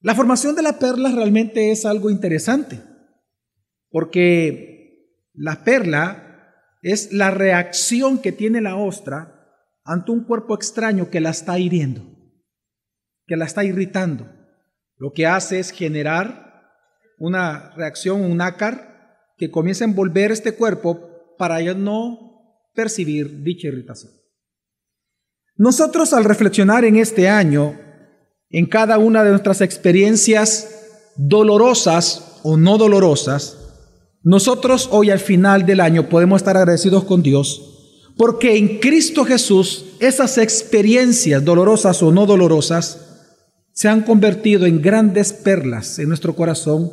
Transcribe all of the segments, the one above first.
La formación de la perla realmente es algo interesante, porque la perla es la reacción que tiene la ostra ante un cuerpo extraño que la está hiriendo, que la está irritando. Lo que hace es generar una reacción, un nácar, que comienza a envolver este cuerpo para ya no percibir dicha irritación. Nosotros al reflexionar en este año, en cada una de nuestras experiencias dolorosas o no dolorosas, nosotros hoy al final del año podemos estar agradecidos con Dios porque en Cristo Jesús esas experiencias dolorosas o no dolorosas se han convertido en grandes perlas en nuestro corazón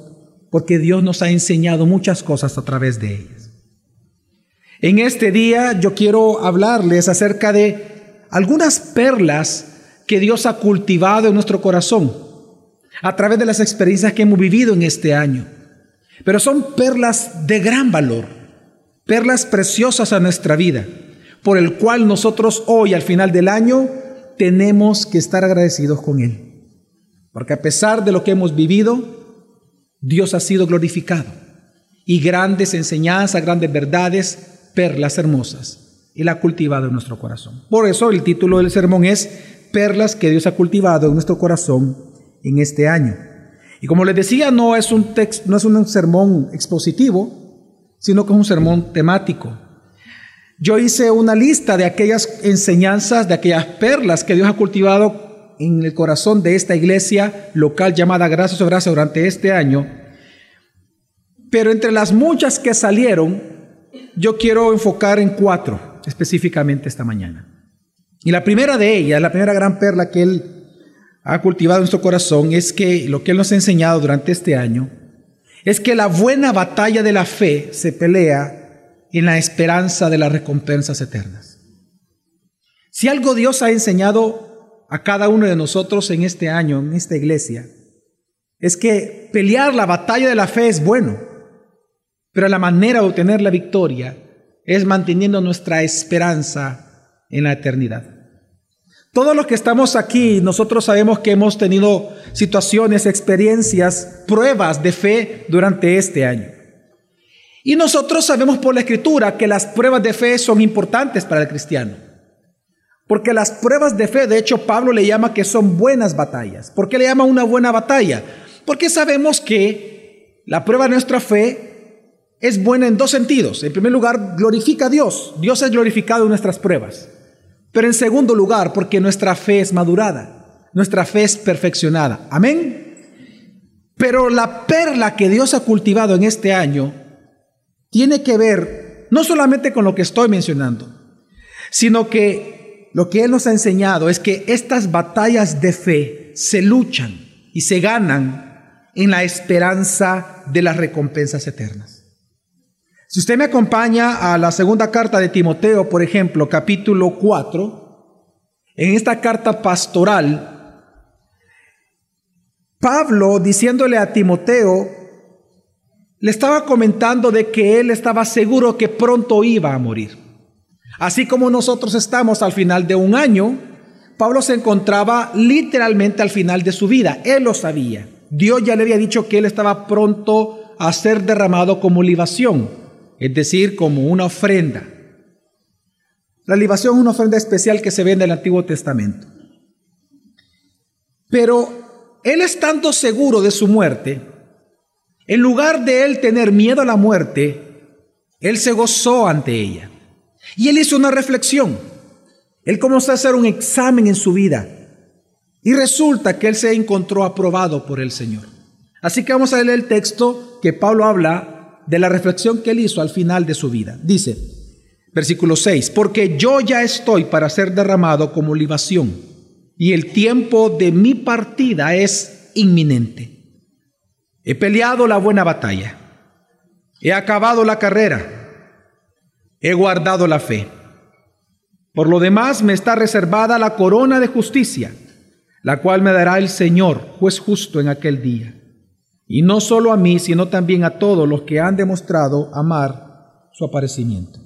porque Dios nos ha enseñado muchas cosas a través de ellas. En este día yo quiero hablarles acerca de algunas perlas que Dios ha cultivado en nuestro corazón a través de las experiencias que hemos vivido en este año. Pero son perlas de gran valor, perlas preciosas a nuestra vida, por el cual nosotros hoy al final del año tenemos que estar agradecidos con Él. Porque a pesar de lo que hemos vivido, Dios ha sido glorificado. Y grandes enseñanzas, grandes verdades, perlas hermosas. Él ha cultivado en nuestro corazón. Por eso el título del sermón es perlas que Dios ha cultivado en nuestro corazón en este año. Y como les decía, no es un texto, no es un sermón expositivo, sino que es un sermón temático. Yo hice una lista de aquellas enseñanzas, de aquellas perlas que Dios ha cultivado en el corazón de esta iglesia local llamada Gracias o Gracia durante este año. Pero entre las muchas que salieron, yo quiero enfocar en cuatro específicamente esta mañana. Y la primera de ellas, la primera gran perla que Él ha cultivado en nuestro corazón es que lo que Él nos ha enseñado durante este año es que la buena batalla de la fe se pelea en la esperanza de las recompensas eternas. Si algo Dios ha enseñado a cada uno de nosotros en este año, en esta iglesia, es que pelear la batalla de la fe es bueno, pero la manera de obtener la victoria es manteniendo nuestra esperanza en la eternidad. Todos los que estamos aquí, nosotros sabemos que hemos tenido situaciones, experiencias, pruebas de fe durante este año. Y nosotros sabemos por la escritura que las pruebas de fe son importantes para el cristiano. Porque las pruebas de fe, de hecho Pablo le llama que son buenas batallas. ¿Por qué le llama una buena batalla? Porque sabemos que la prueba de nuestra fe es buena en dos sentidos. En primer lugar, glorifica a Dios. Dios es glorificado en nuestras pruebas. Pero en segundo lugar, porque nuestra fe es madurada, nuestra fe es perfeccionada. Amén. Pero la perla que Dios ha cultivado en este año tiene que ver no solamente con lo que estoy mencionando, sino que lo que Él nos ha enseñado es que estas batallas de fe se luchan y se ganan en la esperanza de las recompensas eternas. Si usted me acompaña a la segunda carta de Timoteo, por ejemplo, capítulo 4, en esta carta pastoral, Pablo diciéndole a Timoteo, le estaba comentando de que él estaba seguro que pronto iba a morir. Así como nosotros estamos al final de un año, Pablo se encontraba literalmente al final de su vida. Él lo sabía. Dios ya le había dicho que él estaba pronto a ser derramado como libación es decir, como una ofrenda. La libación es una ofrenda especial que se ve en el Antiguo Testamento. Pero él estando seguro de su muerte, en lugar de él tener miedo a la muerte, él se gozó ante ella. Y él hizo una reflexión. Él comenzó a hacer un examen en su vida. Y resulta que él se encontró aprobado por el Señor. Así que vamos a leer el texto que Pablo habla de la reflexión que él hizo al final de su vida. Dice, versículo 6, porque yo ya estoy para ser derramado como libación y el tiempo de mi partida es inminente. He peleado la buena batalla, he acabado la carrera, he guardado la fe. Por lo demás me está reservada la corona de justicia, la cual me dará el Señor, juez justo en aquel día y no solo a mí, sino también a todos los que han demostrado amar su aparecimiento.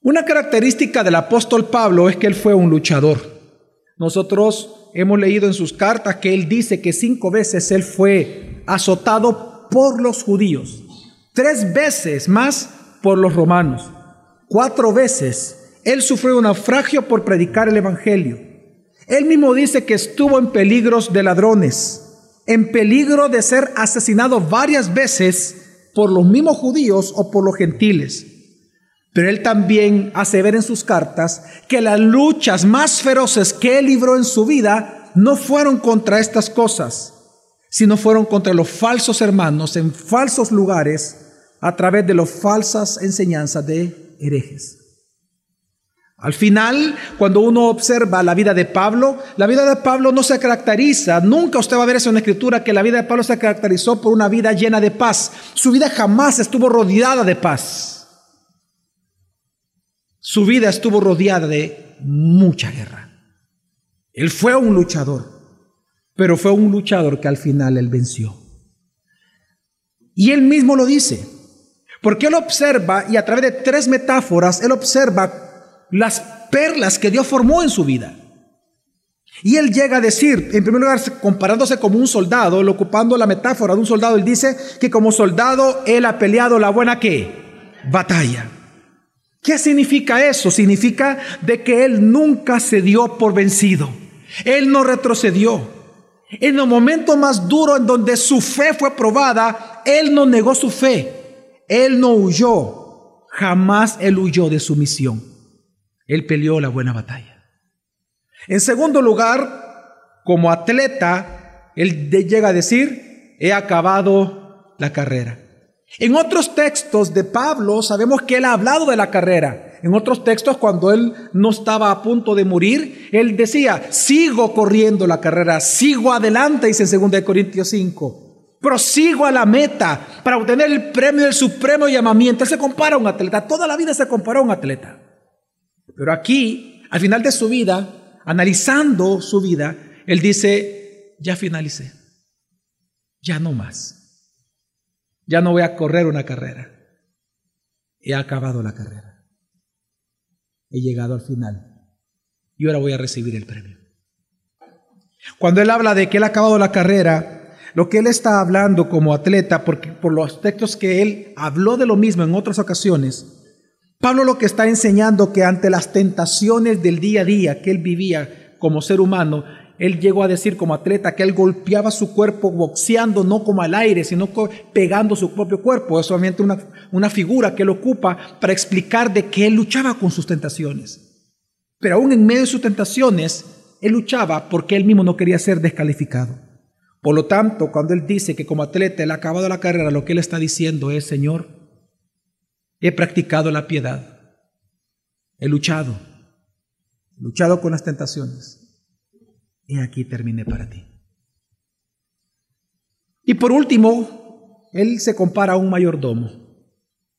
Una característica del apóstol Pablo es que él fue un luchador. Nosotros hemos leído en sus cartas que él dice que cinco veces él fue azotado por los judíos, tres veces más por los romanos, cuatro veces él sufrió un naufragio por predicar el Evangelio. Él mismo dice que estuvo en peligros de ladrones, en peligro de ser asesinado varias veces por los mismos judíos o por los gentiles. Pero él también hace ver en sus cartas que las luchas más feroces que él libró en su vida no fueron contra estas cosas, sino fueron contra los falsos hermanos en falsos lugares a través de las falsas enseñanzas de herejes. Al final, cuando uno observa la vida de Pablo, la vida de Pablo no se caracteriza, nunca usted va a ver eso en la escritura, que la vida de Pablo se caracterizó por una vida llena de paz. Su vida jamás estuvo rodeada de paz. Su vida estuvo rodeada de mucha guerra. Él fue un luchador, pero fue un luchador que al final él venció. Y él mismo lo dice, porque él observa, y a través de tres metáforas, él observa las perlas que Dios formó en su vida. Y él llega a decir, en primer lugar, comparándose como un soldado, ocupando la metáfora de un soldado, él dice que como soldado él ha peleado la buena que batalla. ¿Qué significa eso? Significa de que Él nunca se dio por vencido. Él no retrocedió. En el momento más duro en donde su fe fue probada, Él no negó su fe. Él no huyó. Jamás Él huyó de su misión. Él peleó la buena batalla. En segundo lugar, como atleta, Él llega a decir, he acabado la carrera. En otros textos de Pablo sabemos que él ha hablado de la carrera. En otros textos, cuando él no estaba a punto de morir, él decía, sigo corriendo la carrera, sigo adelante, dice en 2 Corintios 5. Prosigo a la meta para obtener el premio del supremo llamamiento. Él se compara a un atleta, toda la vida se comparó a un atleta. Pero aquí, al final de su vida, analizando su vida, él dice, ya finalicé, ya no más. Ya no voy a correr una carrera. He acabado la carrera. He llegado al final. Y ahora voy a recibir el premio. Cuando él habla de que él ha acabado la carrera, lo que él está hablando como atleta, porque por los textos que él habló de lo mismo en otras ocasiones, Pablo lo que está enseñando que ante las tentaciones del día a día que él vivía como ser humano, él llegó a decir como atleta que él golpeaba su cuerpo boxeando no como al aire, sino pegando su propio cuerpo. Es solamente una, una figura que él ocupa para explicar de que él luchaba con sus tentaciones. Pero aún en medio de sus tentaciones, él luchaba porque él mismo no quería ser descalificado. Por lo tanto, cuando él dice que como atleta él ha acabado la carrera, lo que él está diciendo es, Señor, he practicado la piedad, he luchado, he luchado con las tentaciones y aquí terminé para ti. Y por último, él se compara a un mayordomo.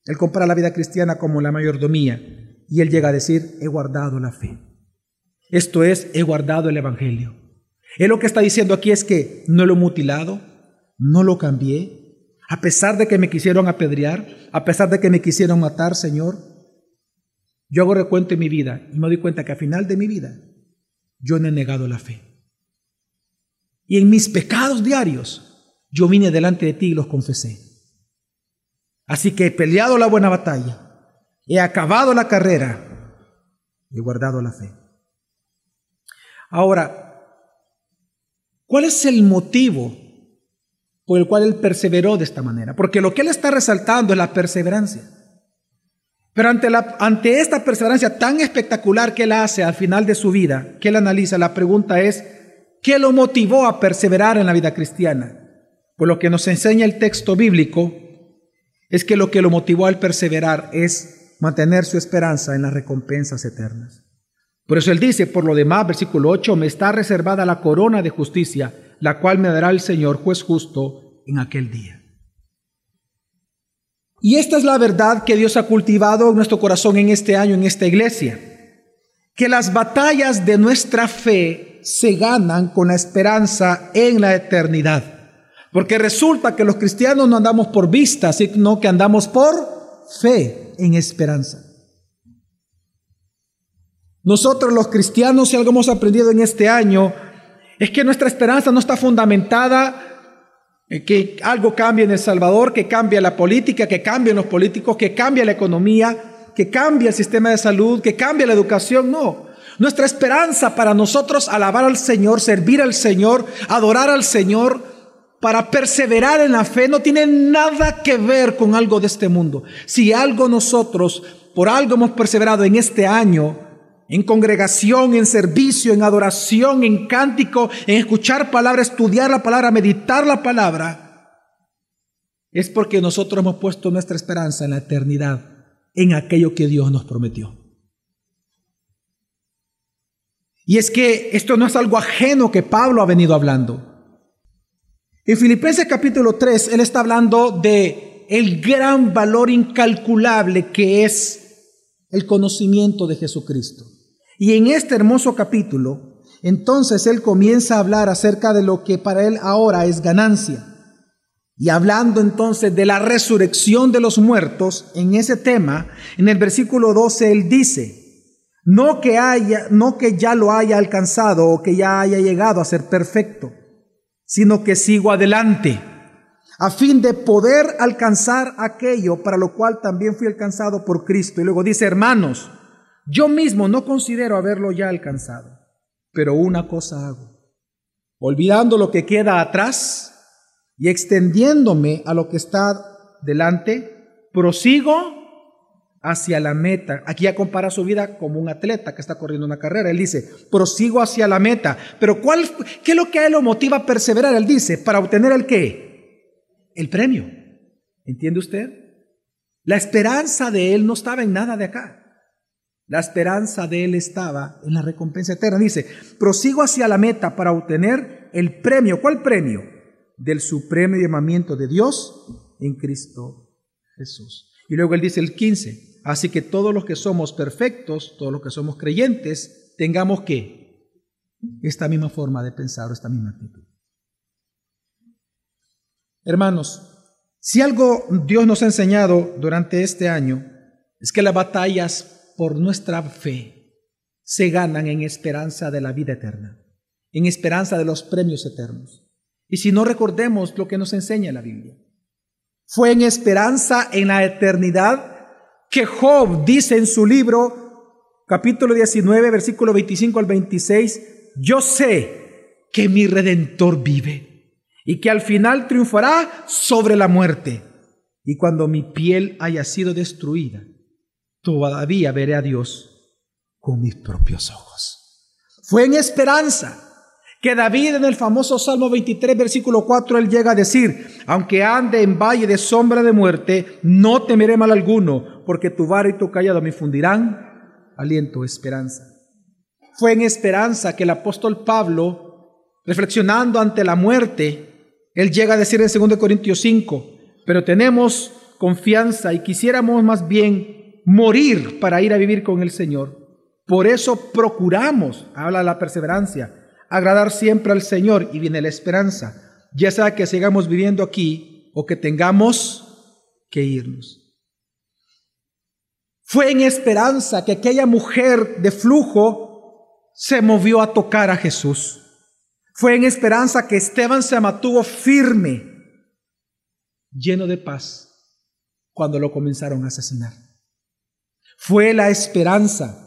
Él compara la vida cristiana como la mayordomía y él llega a decir, he guardado la fe. Esto es, he guardado el Evangelio. Él lo que está diciendo aquí es que no lo he mutilado, no lo cambié, a pesar de que me quisieron apedrear, a pesar de que me quisieron matar, Señor, yo hago recuento en mi vida y me doy cuenta que al final de mi vida yo no he negado la fe. Y en mis pecados diarios, yo vine delante de ti y los confesé. Así que he peleado la buena batalla, he acabado la carrera, he guardado la fe. Ahora, ¿cuál es el motivo por el cual él perseveró de esta manera? Porque lo que él está resaltando es la perseverancia. Pero ante, la, ante esta perseverancia tan espectacular que él hace al final de su vida, que él analiza, la pregunta es, ¿Qué lo motivó a perseverar en la vida cristiana? Pues lo que nos enseña el texto bíblico es que lo que lo motivó al perseverar es mantener su esperanza en las recompensas eternas. Por eso él dice, por lo demás, versículo 8, me está reservada la corona de justicia, la cual me dará el Señor, juez justo, en aquel día. Y esta es la verdad que Dios ha cultivado en nuestro corazón en este año, en esta iglesia, que las batallas de nuestra fe se ganan con la esperanza en la eternidad. Porque resulta que los cristianos no andamos por vista, sino que andamos por fe en esperanza. Nosotros los cristianos, si algo hemos aprendido en este año, Es que nuestra esperanza no está fundamentada en que algo cambie en El Salvador, que cambie la política, que cambien los políticos, que cambie la economía, que cambie el sistema de salud, que cambie la educación. No. Nuestra esperanza para nosotros alabar al Señor, servir al Señor, adorar al Señor, para perseverar en la fe no tiene nada que ver con algo de este mundo. Si algo nosotros, por algo hemos perseverado en este año, en congregación, en servicio, en adoración, en cántico, en escuchar palabra, estudiar la palabra, meditar la palabra, es porque nosotros hemos puesto nuestra esperanza en la eternidad, en aquello que Dios nos prometió. Y es que esto no es algo ajeno que Pablo ha venido hablando. En Filipenses capítulo 3, él está hablando de el gran valor incalculable que es el conocimiento de Jesucristo. Y en este hermoso capítulo, entonces él comienza a hablar acerca de lo que para él ahora es ganancia. Y hablando entonces de la resurrección de los muertos, en ese tema, en el versículo 12 él dice, no que haya, no que ya lo haya alcanzado o que ya haya llegado a ser perfecto, sino que sigo adelante, a fin de poder alcanzar aquello para lo cual también fui alcanzado por Cristo. Y luego dice, hermanos, yo mismo no considero haberlo ya alcanzado, pero una cosa hago, olvidando lo que queda atrás y extendiéndome a lo que está delante, prosigo hacia la meta. Aquí ya compara su vida como un atleta que está corriendo una carrera. Él dice, prosigo hacia la meta. Pero ¿cuál, ¿qué es lo que a él lo motiva a perseverar? Él dice, para obtener el qué? El premio. ¿Entiende usted? La esperanza de él no estaba en nada de acá. La esperanza de él estaba en la recompensa eterna. Dice, prosigo hacia la meta para obtener el premio. ¿Cuál premio? Del supremo llamamiento de Dios en Cristo Jesús. Y luego él dice el 15, Así que todos los que somos perfectos, todos los que somos creyentes, tengamos que esta misma forma de pensar, esta misma actitud. Hermanos, si algo Dios nos ha enseñado durante este año es que las batallas por nuestra fe se ganan en esperanza de la vida eterna, en esperanza de los premios eternos. Y si no recordemos lo que nos enseña la Biblia, fue en esperanza en la eternidad que Job dice en su libro, capítulo 19, versículo 25 al 26, yo sé que mi redentor vive y que al final triunfará sobre la muerte. Y cuando mi piel haya sido destruida, todavía veré a Dios con mis propios ojos. Fue en esperanza que David en el famoso Salmo 23, versículo 4, él llega a decir, aunque ande en valle de sombra de muerte, no temeré mal alguno, porque tu vara y tu callado me fundirán aliento, esperanza. Fue en esperanza que el apóstol Pablo, reflexionando ante la muerte, él llega a decir en 2 Corintios 5, pero tenemos confianza y quisiéramos más bien morir para ir a vivir con el Señor. Por eso procuramos, habla la perseverancia, agradar siempre al Señor y viene la esperanza, ya sea que sigamos viviendo aquí o que tengamos que irnos. Fue en esperanza que aquella mujer de flujo se movió a tocar a Jesús. Fue en esperanza que Esteban se mantuvo firme, lleno de paz, cuando lo comenzaron a asesinar. Fue la esperanza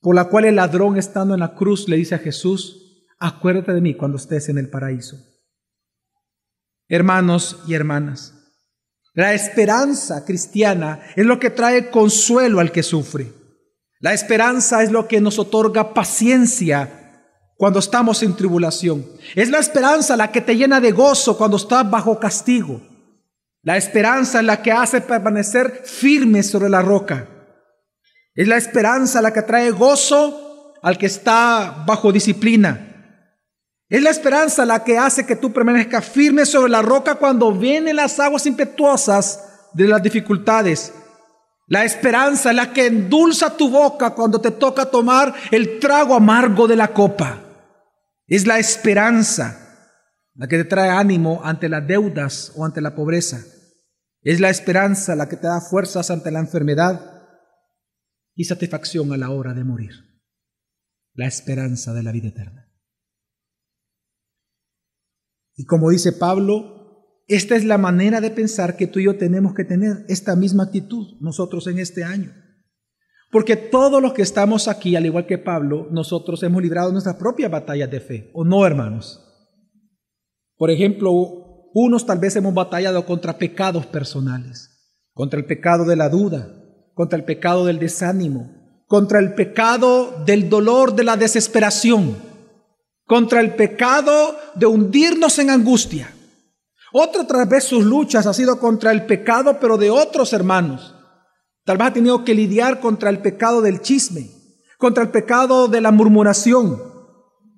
por la cual el ladrón estando en la cruz le dice a Jesús, acuérdate de mí cuando estés en el paraíso. Hermanos y hermanas, la esperanza cristiana es lo que trae consuelo al que sufre. La esperanza es lo que nos otorga paciencia cuando estamos en tribulación. Es la esperanza la que te llena de gozo cuando estás bajo castigo. La esperanza es la que hace permanecer firme sobre la roca. Es la esperanza la que trae gozo al que está bajo disciplina. Es la esperanza la que hace que tú permanezcas firme sobre la roca cuando vienen las aguas impetuosas de las dificultades. La esperanza es la que endulza tu boca cuando te toca tomar el trago amargo de la copa. Es la esperanza la que te trae ánimo ante las deudas o ante la pobreza. Es la esperanza la que te da fuerzas ante la enfermedad y satisfacción a la hora de morir. La esperanza de la vida eterna. Y como dice Pablo, esta es la manera de pensar que tú y yo tenemos que tener, esta misma actitud nosotros en este año. Porque todos los que estamos aquí, al igual que Pablo, nosotros hemos librado nuestras propias batallas de fe, ¿o no, hermanos? Por ejemplo, unos tal vez hemos batallado contra pecados personales, contra el pecado de la duda, contra el pecado del desánimo, contra el pecado del dolor, de la desesperación, contra el pecado de hundirnos en angustia. Otra vez sus luchas ha sido contra el pecado, pero de otros hermanos. Tal vez ha tenido que lidiar contra el pecado del chisme, contra el pecado de la murmuración,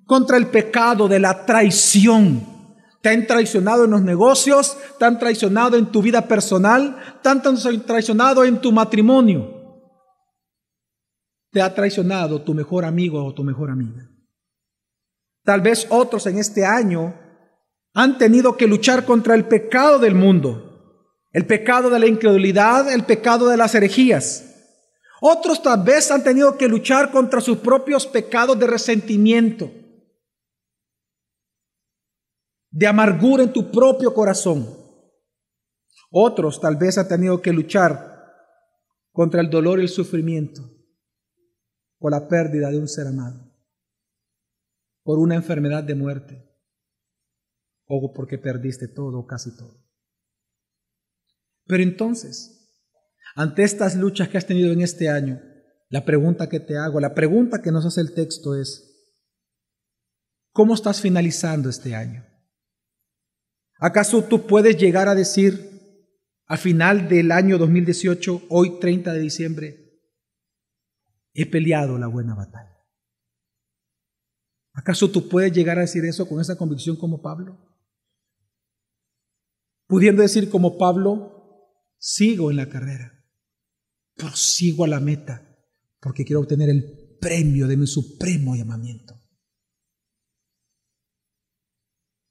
contra el pecado de la traición. Te han traicionado en los negocios, te han traicionado en tu vida personal, te han traicionado en tu matrimonio. Te ha traicionado tu mejor amigo o tu mejor amiga. Tal vez otros en este año han tenido que luchar contra el pecado del mundo, el pecado de la incredulidad, el pecado de las herejías. Otros tal vez han tenido que luchar contra sus propios pecados de resentimiento, de amargura en tu propio corazón. Otros tal vez han tenido que luchar contra el dolor y el sufrimiento por la pérdida de un ser amado, por una enfermedad de muerte o porque perdiste todo o casi todo. Pero entonces, ante estas luchas que has tenido en este año, la pregunta que te hago, la pregunta que nos hace el texto es, ¿cómo estás finalizando este año? ¿Acaso tú puedes llegar a decir al final del año 2018, hoy 30 de diciembre, he peleado la buena batalla? ¿Acaso tú puedes llegar a decir eso con esa convicción como Pablo? Pudiendo decir como Pablo, sigo en la carrera, prosigo a la meta, porque quiero obtener el premio de mi supremo llamamiento.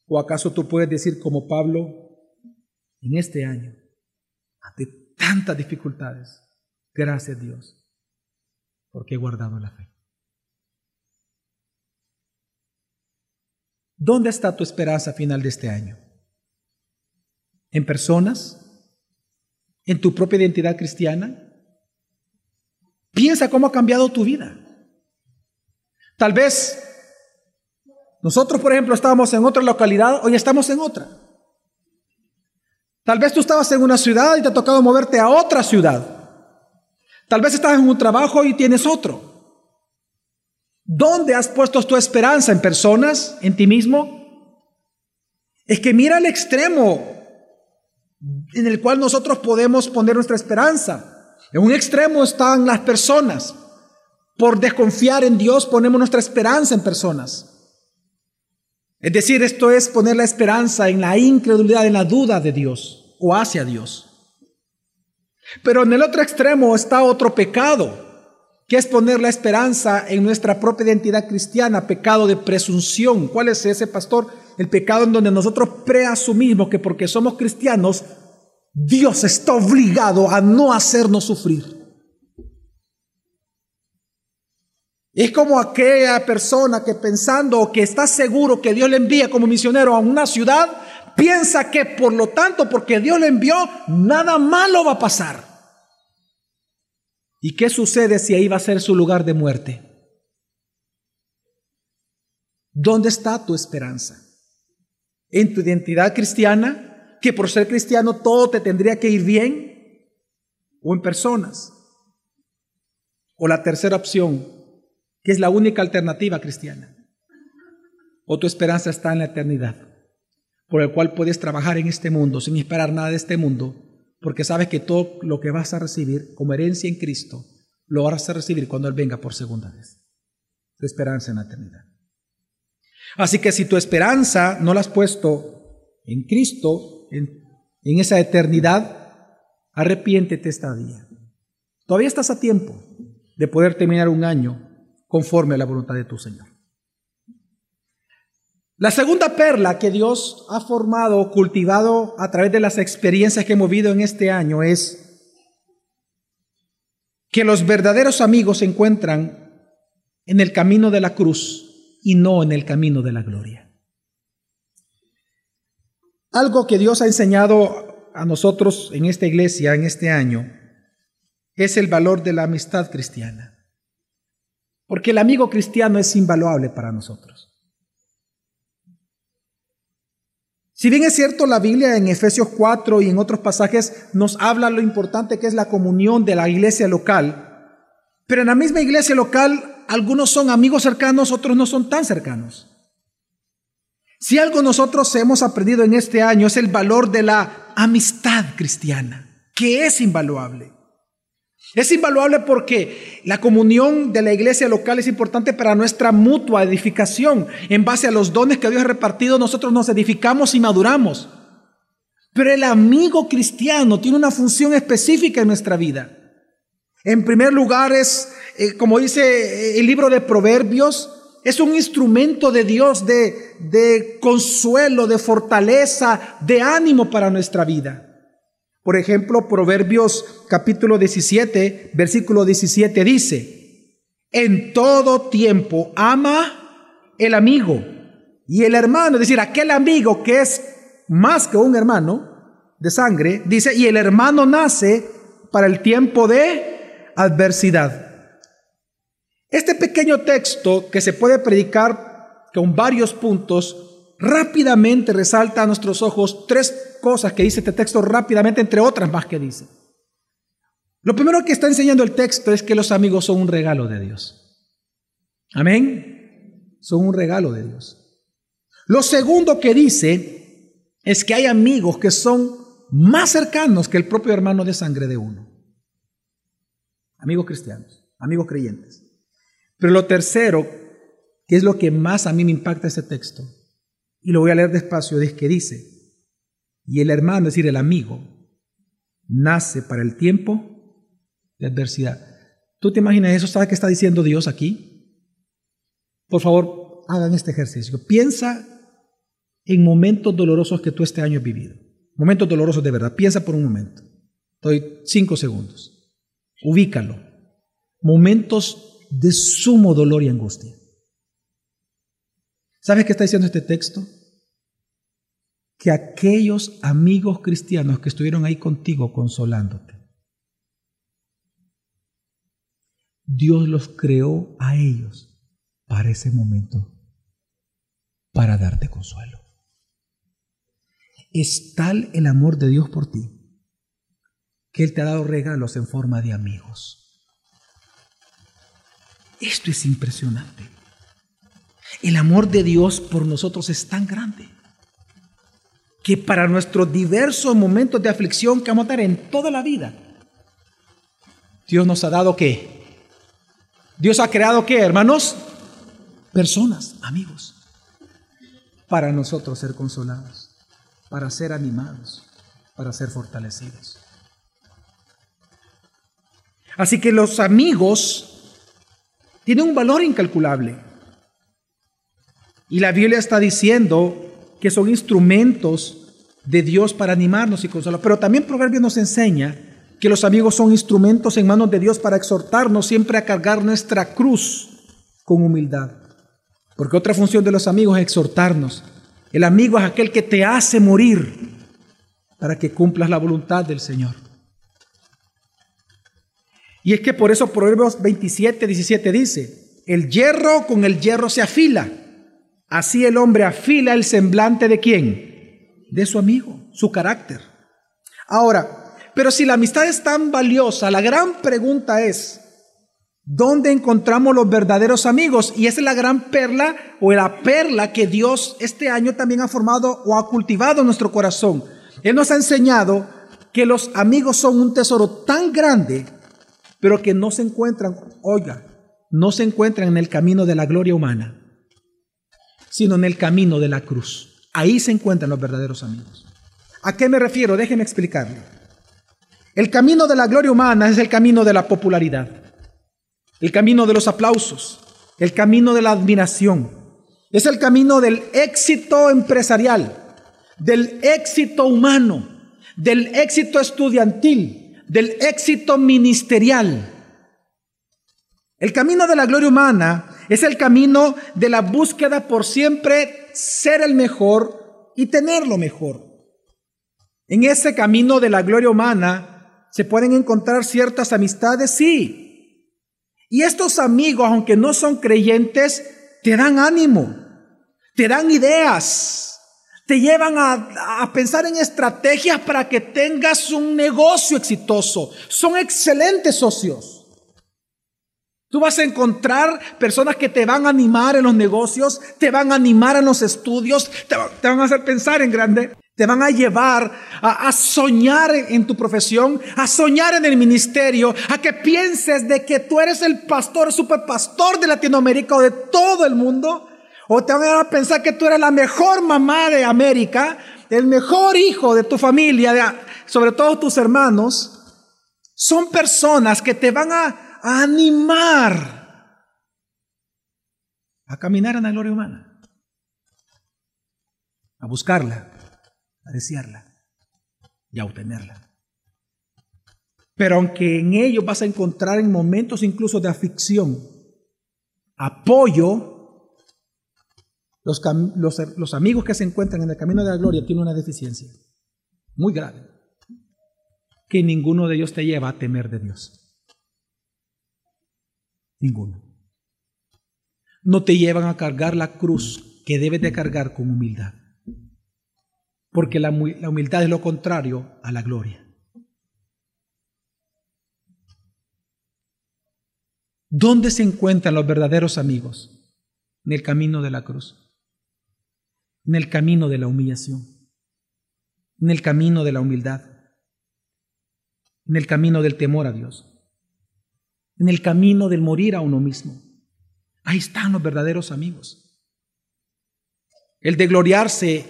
¿O acaso tú puedes decir como Pablo, en este año, ante tantas dificultades, gracias Dios, porque he guardado la fe? ¿Dónde está tu esperanza final de este año? ¿En personas? en tu propia identidad cristiana? Piensa cómo ha cambiado tu vida. Tal vez nosotros, por ejemplo, estábamos en otra localidad, hoy estamos en otra. Tal vez tú estabas en una ciudad y te ha tocado moverte a otra ciudad. Tal vez estás en un trabajo y tienes otro. ¿Dónde has puesto tu esperanza? ¿En personas? ¿En ti mismo? Es que mira el extremo en el cual nosotros podemos poner nuestra esperanza. En un extremo están las personas. Por desconfiar en Dios ponemos nuestra esperanza en personas. Es decir, esto es poner la esperanza en la incredulidad, en la duda de Dios o hacia Dios. Pero en el otro extremo está otro pecado, que es poner la esperanza en nuestra propia identidad cristiana, pecado de presunción. ¿Cuál es ese, pastor? El pecado en donde nosotros preasumimos que porque somos cristianos, Dios está obligado a no hacernos sufrir. Es como aquella persona que pensando que está seguro que Dios le envía como misionero a una ciudad, piensa que por lo tanto, porque Dios le envió, nada malo va a pasar. ¿Y qué sucede si ahí va a ser su lugar de muerte? ¿Dónde está tu esperanza? ¿En tu identidad cristiana? que por ser cristiano todo te tendría que ir bien o en personas. O la tercera opción, que es la única alternativa cristiana. O tu esperanza está en la eternidad, por el cual puedes trabajar en este mundo sin esperar nada de este mundo, porque sabes que todo lo que vas a recibir como herencia en Cristo, lo vas a recibir cuando Él venga por segunda vez. Tu esperanza en la eternidad. Así que si tu esperanza no la has puesto en Cristo, en, esa eternidad, arrepiéntete esta día. Todavía estás a tiempo de poder terminar un año conforme a la voluntad de tu Señor. La segunda perla que Dios ha formado, cultivado a través de las experiencias que hemos vivido en este año es que los verdaderos amigos se encuentran en el camino de la cruz y no en el camino de la gloria. Algo que Dios ha enseñado a nosotros en esta iglesia, en este año, es el valor de la amistad cristiana. Porque el amigo cristiano es invaluable para nosotros. Si bien es cierto, la Biblia en Efesios 4 y en otros pasajes nos habla lo importante que es la comunión de la iglesia local, pero en la misma iglesia local algunos son amigos cercanos, otros no son tan cercanos. Si algo nosotros hemos aprendido en este año es el valor de la amistad cristiana, que es invaluable. Es invaluable porque la comunión de la iglesia local es importante para nuestra mutua edificación. En base a los dones que Dios ha repartido, nosotros nos edificamos y maduramos. Pero el amigo cristiano tiene una función específica en nuestra vida. En primer lugar es, eh, como dice eh, el libro de Proverbios, es un instrumento de Dios de, de consuelo, de fortaleza, de ánimo para nuestra vida. Por ejemplo, Proverbios capítulo 17, versículo 17 dice, en todo tiempo ama el amigo y el hermano, es decir, aquel amigo que es más que un hermano de sangre, dice, y el hermano nace para el tiempo de adversidad. Este pequeño texto que se puede predicar con varios puntos rápidamente resalta a nuestros ojos tres cosas que dice este texto rápidamente, entre otras más que dice. Lo primero que está enseñando el texto es que los amigos son un regalo de Dios. Amén. Son un regalo de Dios. Lo segundo que dice es que hay amigos que son más cercanos que el propio hermano de sangre de uno. Amigos cristianos, amigos creyentes. Pero lo tercero, que es lo que más a mí me impacta este texto, y lo voy a leer despacio, es que dice, y el hermano, es decir, el amigo, nace para el tiempo de adversidad. ¿Tú te imaginas eso? ¿Sabes qué está diciendo Dios aquí? Por favor, hagan este ejercicio. Piensa en momentos dolorosos que tú este año has vivido. Momentos dolorosos de verdad. Piensa por un momento. Doy cinco segundos. Ubícalo. Momentos de sumo dolor y angustia. ¿Sabes qué está diciendo este texto? Que aquellos amigos cristianos que estuvieron ahí contigo consolándote, Dios los creó a ellos para ese momento, para darte consuelo. Es tal el amor de Dios por ti que Él te ha dado regalos en forma de amigos. Esto es impresionante. El amor de Dios por nosotros es tan grande que para nuestros diversos momentos de aflicción que vamos a tener en toda la vida, Dios nos ha dado qué? Dios ha creado qué, hermanos? Personas, amigos, para nosotros ser consolados, para ser animados, para ser fortalecidos. Así que los amigos tienen un valor incalculable. Y la Biblia está diciendo que son instrumentos de Dios para animarnos y consolar. Pero también Proverbios nos enseña que los amigos son instrumentos en manos de Dios para exhortarnos siempre a cargar nuestra cruz con humildad. Porque otra función de los amigos es exhortarnos. El amigo es aquel que te hace morir para que cumplas la voluntad del Señor. Y es que por eso Proverbios 27, 17 dice, el hierro con el hierro se afila Así el hombre afila el semblante de quién? De su amigo, su carácter. Ahora, pero si la amistad es tan valiosa, la gran pregunta es, ¿dónde encontramos los verdaderos amigos? Y esa es la gran perla o la perla que Dios este año también ha formado o ha cultivado en nuestro corazón. Él nos ha enseñado que los amigos son un tesoro tan grande, pero que no se encuentran, oiga, no se encuentran en el camino de la gloria humana sino en el camino de la cruz. Ahí se encuentran los verdaderos amigos. ¿A qué me refiero? Déjeme explicarle. El camino de la gloria humana es el camino de la popularidad, el camino de los aplausos, el camino de la admiración, es el camino del éxito empresarial, del éxito humano, del éxito estudiantil, del éxito ministerial. El camino de la gloria humana es el camino de la búsqueda por siempre ser el mejor y tener lo mejor. En ese camino de la gloria humana se pueden encontrar ciertas amistades, sí. Y estos amigos, aunque no son creyentes, te dan ánimo, te dan ideas, te llevan a, pensar en estrategias para que tengas un negocio exitoso. Son excelentes socios. Tú vas a encontrar personas que te van a animar en los negocios, te van a animar en los estudios, te, van a hacer pensar en grande, te van a llevar a, soñar en, tu profesión, a soñar en el ministerio, a que pienses de que tú eres el pastor, superpastor de Latinoamérica o de todo el mundo. O te van a pensar que tú eres la mejor mamá de América, el mejor hijo de tu familia, sobre todo tus hermanos. Son personas que te van a, a animar a caminar en la gloria humana, a buscarla, a desearla y a obtenerla. Pero aunque en ellos vas a encontrar en momentos incluso de aflicción, apoyo, los, amigos que se encuentran en el camino de la gloria tienen una deficiencia muy grave, que ninguno de ellos te lleva a temer de Dios. Ninguno. No te llevan a cargar la cruz que debes de cargar con humildad. Porque la, humildad es lo contrario a la gloria. ¿Dónde se encuentran los verdaderos amigos? En el camino de la cruz en el camino de la humillación, en el camino de la humildad, en el camino del temor a Dios, en el camino del morir a uno mismo. Ahí están los verdaderos amigos. El de gloriarse,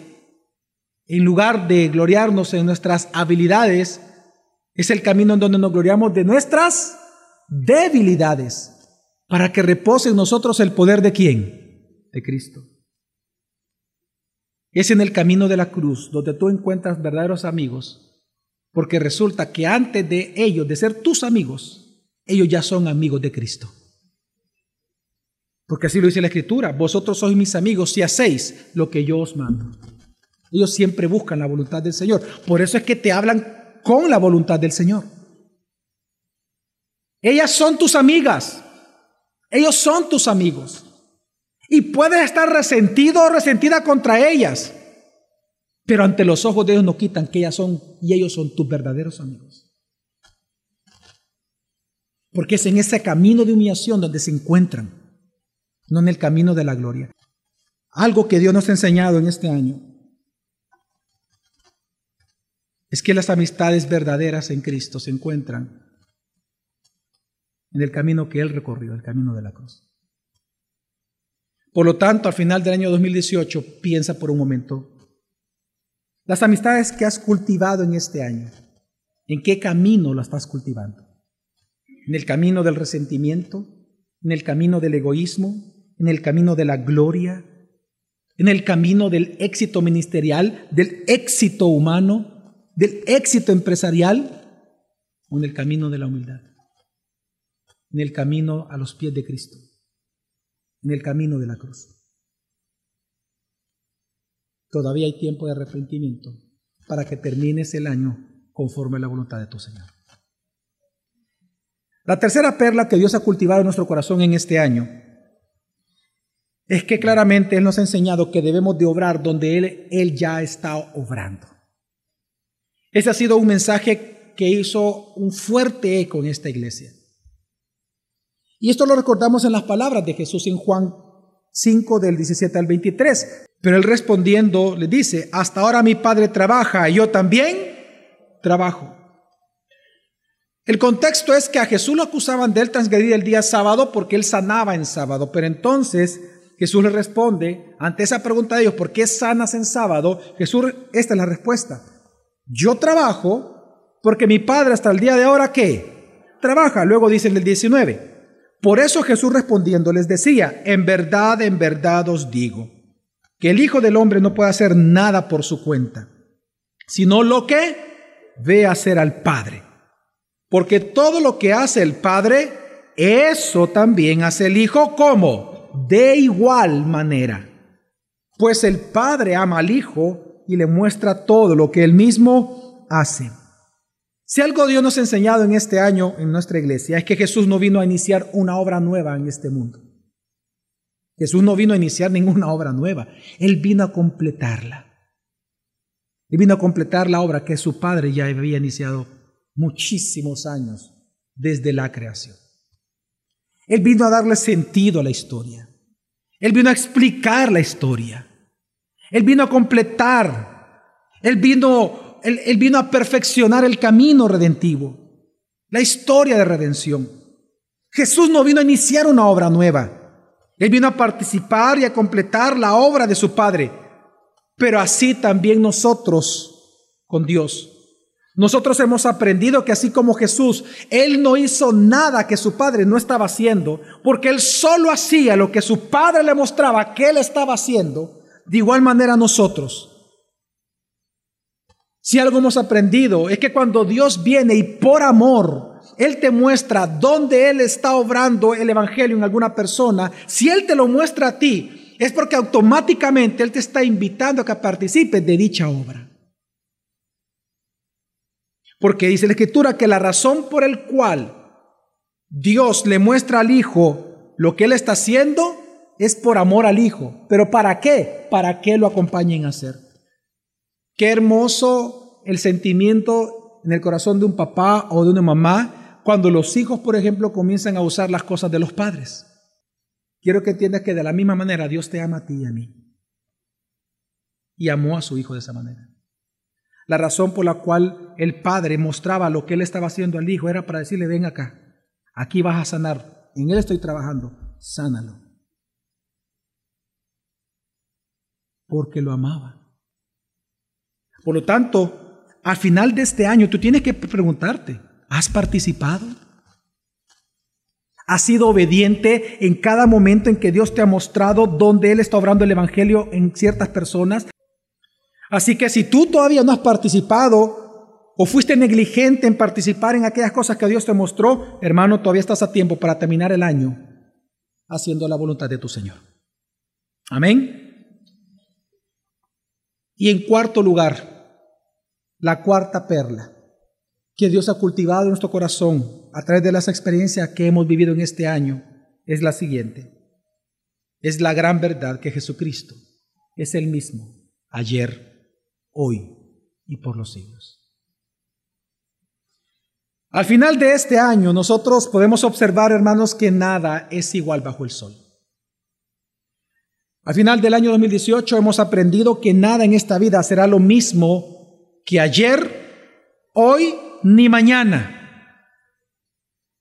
en lugar de gloriarnos en nuestras habilidades, es el camino en donde nos gloriamos de nuestras debilidades, para que repose en nosotros el poder de quién? De Cristo. Es en el camino de la cruz donde tú encuentras verdaderos amigos, porque resulta que antes de ellos, de ser tus amigos, ellos ya son amigos de Cristo. Porque así lo dice la Escritura, vosotros sois mis amigos si hacéis lo que yo os mando. Ellos siempre buscan la voluntad del Señor. Por eso es que te hablan con la voluntad del Señor. Ellas son tus amigas. Ellos son tus amigos. Y puedes estar resentido o resentida contra ellas. Pero ante los ojos de ellos no quitan que ellas son y ellos son tus verdaderos amigos. Porque es en ese camino de humillación donde se encuentran, no en el camino de la gloria. Algo que Dios nos ha enseñado en este año es que las amistades verdaderas en Cristo se encuentran en el camino que Él recorrió, el camino de la cruz. Por lo tanto, al final del año 2018, piensa por un momento las amistades que has cultivado en este año. ¿En qué camino las estás cultivando? ¿En el camino del resentimiento? ¿En el camino del egoísmo? ¿En el camino de la gloria? ¿En el camino del éxito ministerial? ¿Del éxito humano? ¿Del éxito empresarial? ¿O en el camino de la humildad? ¿En el camino a los pies de Cristo? en el camino de la cruz. Todavía hay tiempo de arrepentimiento para que termines el año conforme a la voluntad de tu Señor. La tercera perla que Dios ha cultivado en nuestro corazón en este año es que claramente Él nos ha enseñado que debemos de obrar donde Él, Él ya está obrando. Ese ha sido un mensaje que hizo un fuerte eco en esta iglesia. Y esto lo recordamos en las palabras de Jesús en Juan 5 del 17 al 23. Pero él respondiendo le dice, hasta ahora mi padre trabaja y yo también trabajo. El contexto es que a Jesús lo acusaban de él transgredir el día sábado porque él sanaba en sábado. Pero entonces Jesús le responde ante esa pregunta de ellos, ¿por qué sanas en sábado? Jesús, esta es la respuesta. Yo trabajo porque mi padre hasta el día de ahora, ¿qué? Trabaja. Luego dice el 19, por eso Jesús respondiendo les decía, en verdad, en verdad os digo, que el Hijo del Hombre no puede hacer nada por su cuenta, sino lo que ve hacer al Padre. Porque todo lo que hace el Padre, eso también hace el Hijo como de igual manera. Pues el Padre ama al Hijo y le muestra todo lo que él mismo hace. Si algo Dios nos ha enseñado en este año en nuestra iglesia es que Jesús no vino a iniciar una obra nueva en este mundo. Jesús no vino a iniciar ninguna obra nueva, Él vino a completarla. Él vino a completar la obra que su Padre ya había iniciado muchísimos años desde la creación. Él vino a darle sentido a la historia. Él vino a explicar la historia. Él vino a completar. Él vino, él, vino a perfeccionar el camino redentivo, la historia de redención. Jesús no vino a iniciar una obra nueva. Él vino a participar y a completar la obra de su Padre. Pero así también nosotros con Dios. Nosotros hemos aprendido que así como Jesús, Él no hizo nada que su Padre no estaba haciendo, porque Él solo hacía lo que su Padre le mostraba que Él estaba haciendo, de igual manera nosotros. Si algo hemos aprendido es que cuando Dios viene y por amor, Él te muestra dónde Él está obrando el Evangelio en alguna persona, si Él te lo muestra a ti, es porque automáticamente Él te está invitando a que participes de dicha obra. Porque dice la Escritura que la razón por el cual Dios le muestra al Hijo lo que Él está haciendo es por amor al Hijo. ¿Pero para qué? Para que lo acompañen a hacer. Qué hermoso el sentimiento en el corazón de un papá o de una mamá cuando los hijos, por ejemplo, comienzan a usar las cosas de los padres. Quiero que entiendas que de la misma manera Dios te ama a ti y a mí. Y amó a su hijo de esa manera. La razón por la cual el padre mostraba lo que él estaba haciendo al hijo era para decirle, ven acá, aquí vas a sanar, en él estoy trabajando, sánalo. Porque lo amaba. Por lo tanto, al final de este año tú tienes que preguntarte, ¿has participado? ¿Has sido obediente en cada momento en que Dios te ha mostrado dónde Él está obrando el Evangelio en ciertas personas? Así que si tú todavía no has participado o fuiste negligente en participar en aquellas cosas que Dios te mostró, hermano, todavía estás a tiempo para terminar el año haciendo la voluntad de tu Señor. Amén. Y en cuarto lugar, la cuarta perla que Dios ha cultivado en nuestro corazón a través de las experiencias que hemos vivido en este año es la siguiente. Es la gran verdad que Jesucristo es el mismo ayer, hoy y por los siglos. Al final de este año nosotros podemos observar, hermanos, que nada es igual bajo el sol. Al final del año 2018 hemos aprendido que nada en esta vida será lo mismo que ayer, hoy ni mañana.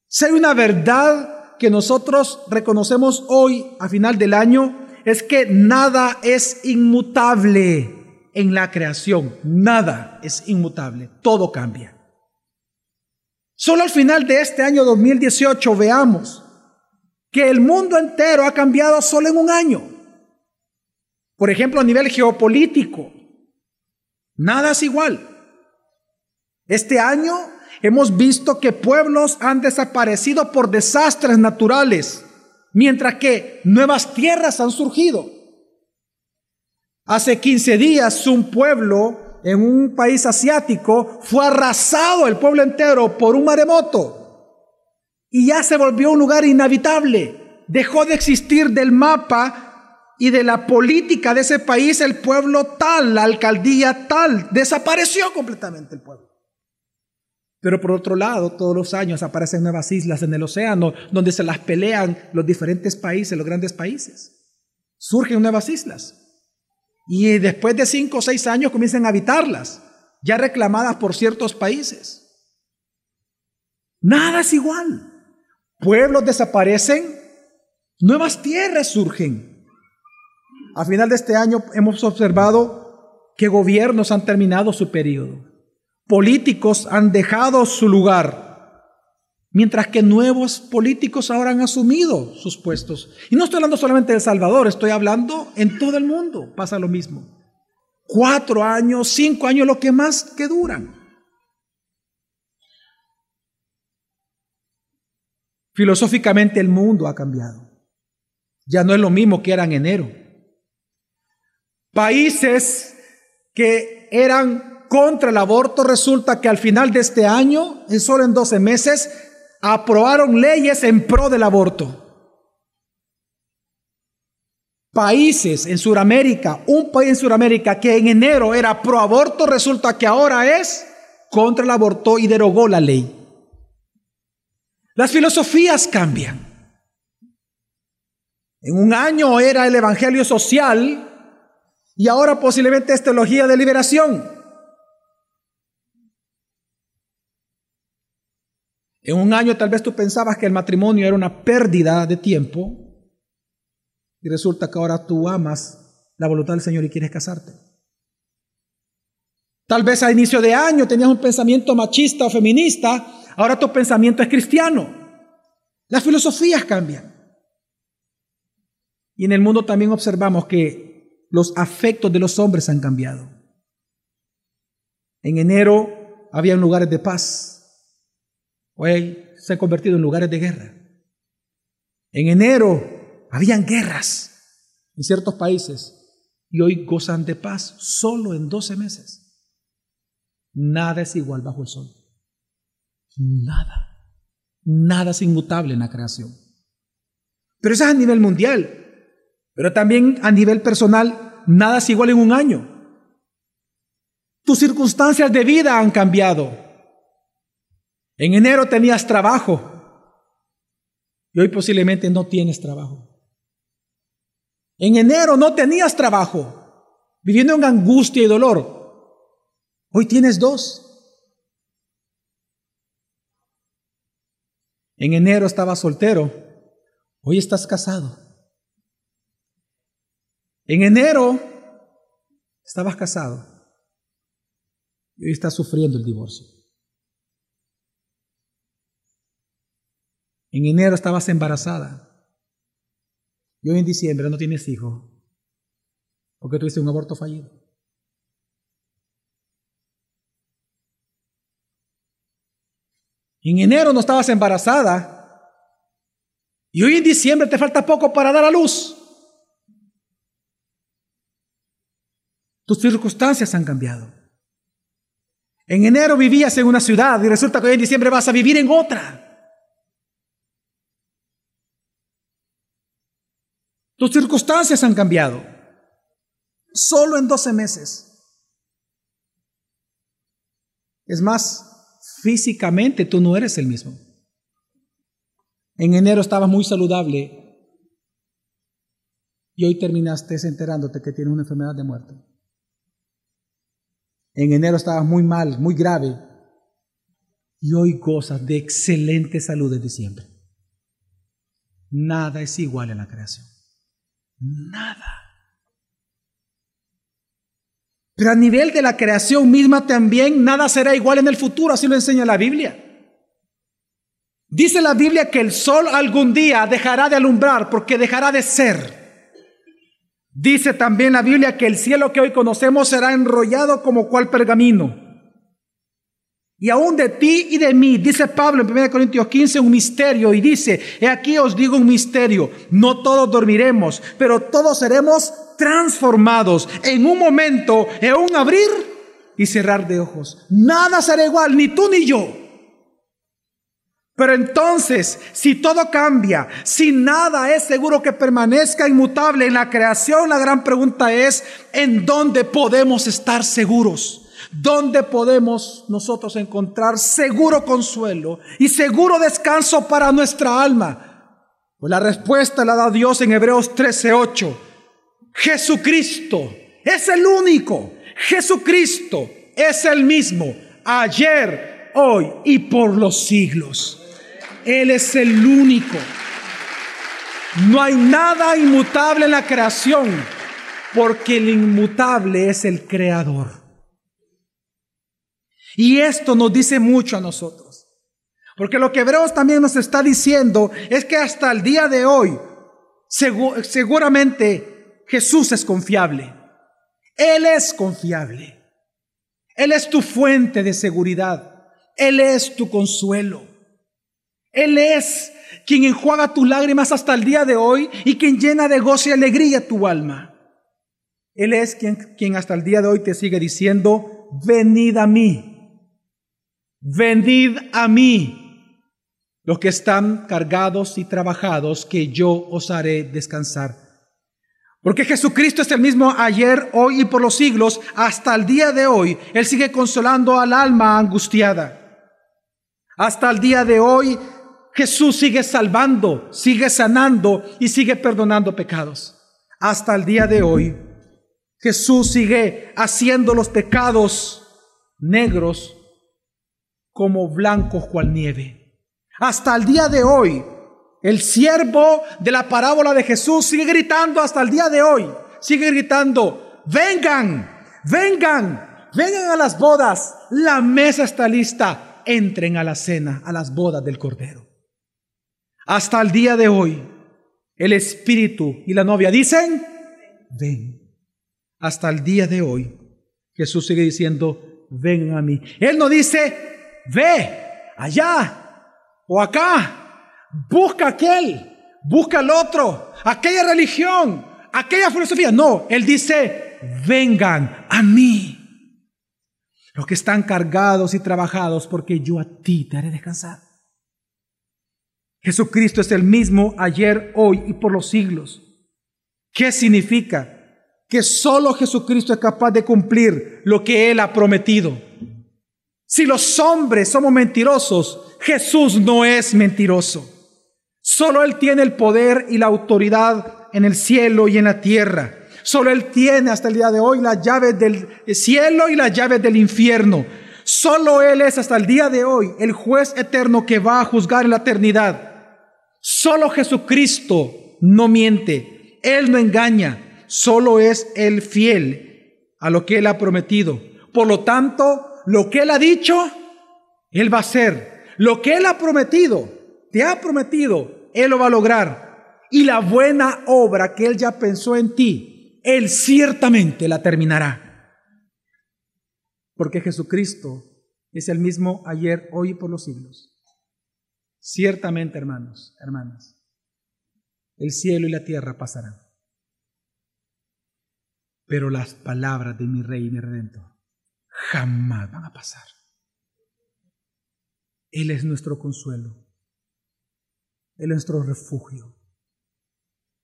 Si hay una verdad que nosotros reconocemos hoy, a final del año, es que nada es inmutable en la creación. Nada es inmutable, todo cambia. Solo al final de este año 2018 veamos que el mundo entero ha cambiado solo en un año. Por ejemplo, a nivel geopolítico, nada es igual. Este año hemos visto que pueblos han desaparecido por desastres naturales, mientras que nuevas tierras han surgido. Hace 15 días un pueblo en un país asiático fue arrasado el pueblo entero por un maremoto y ya se volvió un lugar inhabitable. Dejó de existir del mapa y de la política de ese país el pueblo tal, la alcaldía tal. Desapareció completamente el pueblo. Pero por otro lado, todos los años aparecen nuevas islas en el océano donde se las pelean los diferentes países, los grandes países. Surgen nuevas islas. Y después de cinco o seis años comienzan a habitarlas, ya reclamadas por ciertos países. Nada es igual. Pueblos desaparecen, nuevas tierras surgen. A final de este año hemos observado que gobiernos han terminado su periodo. Políticos han dejado su lugar mientras que nuevos políticos ahora han asumido sus puestos. Y no estoy hablando solamente de El Salvador, estoy hablando en todo el mundo, pasa lo mismo. Cuatro años, cinco años, lo que más que duran. Filosóficamente el mundo ha cambiado. Ya no es lo mismo que era en enero. Países que eran contra el aborto, resulta que al final de este año, en solo en 12 meses, aprobaron leyes en pro del aborto. Países en Sudamérica, un país en Sudamérica que en enero era pro aborto, resulta que ahora es contra el aborto y derogó la ley. Las filosofías cambian. En un año era el evangelio social y ahora posiblemente es teología de liberación. En un año tal vez tú pensabas que el matrimonio era una pérdida de tiempo y resulta que ahora tú amas la voluntad del Señor y quieres casarte. Tal vez a inicio de año tenías un pensamiento machista o feminista, ahora tu pensamiento es cristiano. Las filosofías cambian. Y en el mundo también observamos que los afectos de los hombres han cambiado. En enero había lugares de paz. Hoy se han convertido en lugares de guerra. En enero habían guerras en ciertos países y hoy gozan de paz solo en 12 meses. Nada es igual bajo el sol. Nada. Nada es inmutable en la creación. Pero eso es a nivel mundial. Pero también a nivel personal, nada es igual en un año. Tus circunstancias de vida han cambiado. En enero tenías trabajo y hoy posiblemente no tienes trabajo. En enero no tenías trabajo, viviendo en angustia y dolor. Hoy tienes dos. En enero estabas soltero, hoy estás casado. En enero estabas casado y hoy estás sufriendo el divorcio. En enero estabas embarazada y hoy en diciembre no tienes hijo porque tuviste un aborto fallido. En enero no estabas embarazada y hoy en diciembre te falta poco para dar a luz. Tus circunstancias han cambiado. En enero vivías en una ciudad y resulta que hoy en diciembre vas a vivir en otra. Tus circunstancias han cambiado. Solo en 12 meses. Es más, físicamente tú no eres el mismo. En enero estabas muy saludable y hoy terminaste enterándote que tienes una enfermedad de muerte. En enero estabas muy mal, muy grave. Y hoy gozas de excelente salud desde siempre. Nada es igual en la creación. Nada. Pero a nivel de la creación misma también nada será igual en el futuro, así lo enseña la Biblia. Dice la Biblia que el sol algún día dejará de alumbrar porque dejará de ser. Dice también la Biblia que el cielo que hoy conocemos será enrollado como cual pergamino. Y aún de ti y de mí, dice Pablo en 1 Corintios 15, un misterio. Y dice, he aquí os digo un misterio, no todos dormiremos, pero todos seremos transformados en un momento, en un abrir y cerrar de ojos. Nada será igual, ni tú ni yo. Pero entonces, si todo cambia, si nada es seguro que permanezca inmutable en la creación, la gran pregunta es, ¿en dónde podemos estar seguros? ¿Dónde podemos nosotros encontrar seguro consuelo y seguro descanso para nuestra alma? Pues la respuesta la da Dios en Hebreos 13:8. Jesucristo es el único. Jesucristo es el mismo ayer, hoy y por los siglos. Él es el único. No hay nada inmutable en la creación, porque el inmutable es el creador. Y esto nos dice mucho a nosotros. Porque lo que Hebreos también nos está diciendo es que hasta el día de hoy, seguramente Jesús es confiable. Él es confiable. Él es tu fuente de seguridad. Él es tu consuelo. Él es quien enjuaga tus lágrimas hasta el día de hoy y quien llena de gozo y alegría tu alma. Él es quien, quien hasta el día de hoy te sigue diciendo, venid a mí, venid a mí, los que están cargados y trabajados, que yo os haré descansar. Porque Jesucristo es el mismo ayer, hoy y por los siglos, hasta el día de hoy. Él sigue consolando al alma angustiada. Hasta el día de hoy Jesús sigue salvando, sigue sanando y sigue perdonando pecados. Hasta el día de hoy Jesús sigue haciendo los pecados negros como blancos cual nieve. Hasta el día de hoy el siervo de la parábola de Jesús sigue gritando hasta el día de hoy. Sigue gritando, vengan, vengan, vengan a las bodas. La mesa está lista entren a la cena, a las bodas del Cordero. Hasta el día de hoy, el Espíritu y la novia dicen, ven. Hasta el día de hoy, Jesús sigue diciendo, ven a mí. Él no dice, ve allá o acá, busca aquel, busca el otro, aquella religión, aquella filosofía. No, Él dice, vengan a mí los que están cargados y trabajados, porque yo a ti te haré descansar. Jesucristo es el mismo ayer, hoy y por los siglos. ¿Qué significa? Que solo Jesucristo es capaz de cumplir lo que Él ha prometido. Si los hombres somos mentirosos, Jesús no es mentiroso. Solo Él tiene el poder y la autoridad en el cielo y en la tierra. Solo Él tiene hasta el día de hoy las llaves del cielo y las llaves del infierno. Solo Él es hasta el día de hoy el juez eterno que va a juzgar en la eternidad. Solo Jesucristo no miente. Él no engaña. Solo es el fiel a lo que Él ha prometido. Por lo tanto, lo que Él ha dicho, Él va a hacer. Lo que Él ha prometido, te ha prometido, Él lo va a lograr. Y la buena obra que Él ya pensó en ti, él ciertamente la terminará. Porque Jesucristo es el mismo ayer, hoy y por los siglos. Ciertamente, hermanos, hermanas, el cielo y la tierra pasarán. Pero las palabras de mi Rey y mi Redentor jamás van a pasar. Él es nuestro consuelo. Él es nuestro refugio.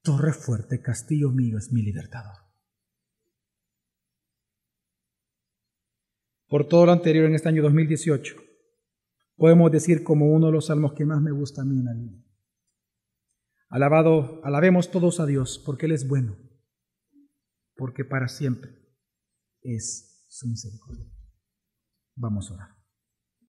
Torre fuerte, castillo mío es mi libertador. Por todo lo anterior en este año 2018, podemos decir como uno de los salmos que más me gusta a mí en la vida. Alabado, alabemos todos a Dios porque Él es bueno, porque para siempre es su misericordia. Vamos a orar.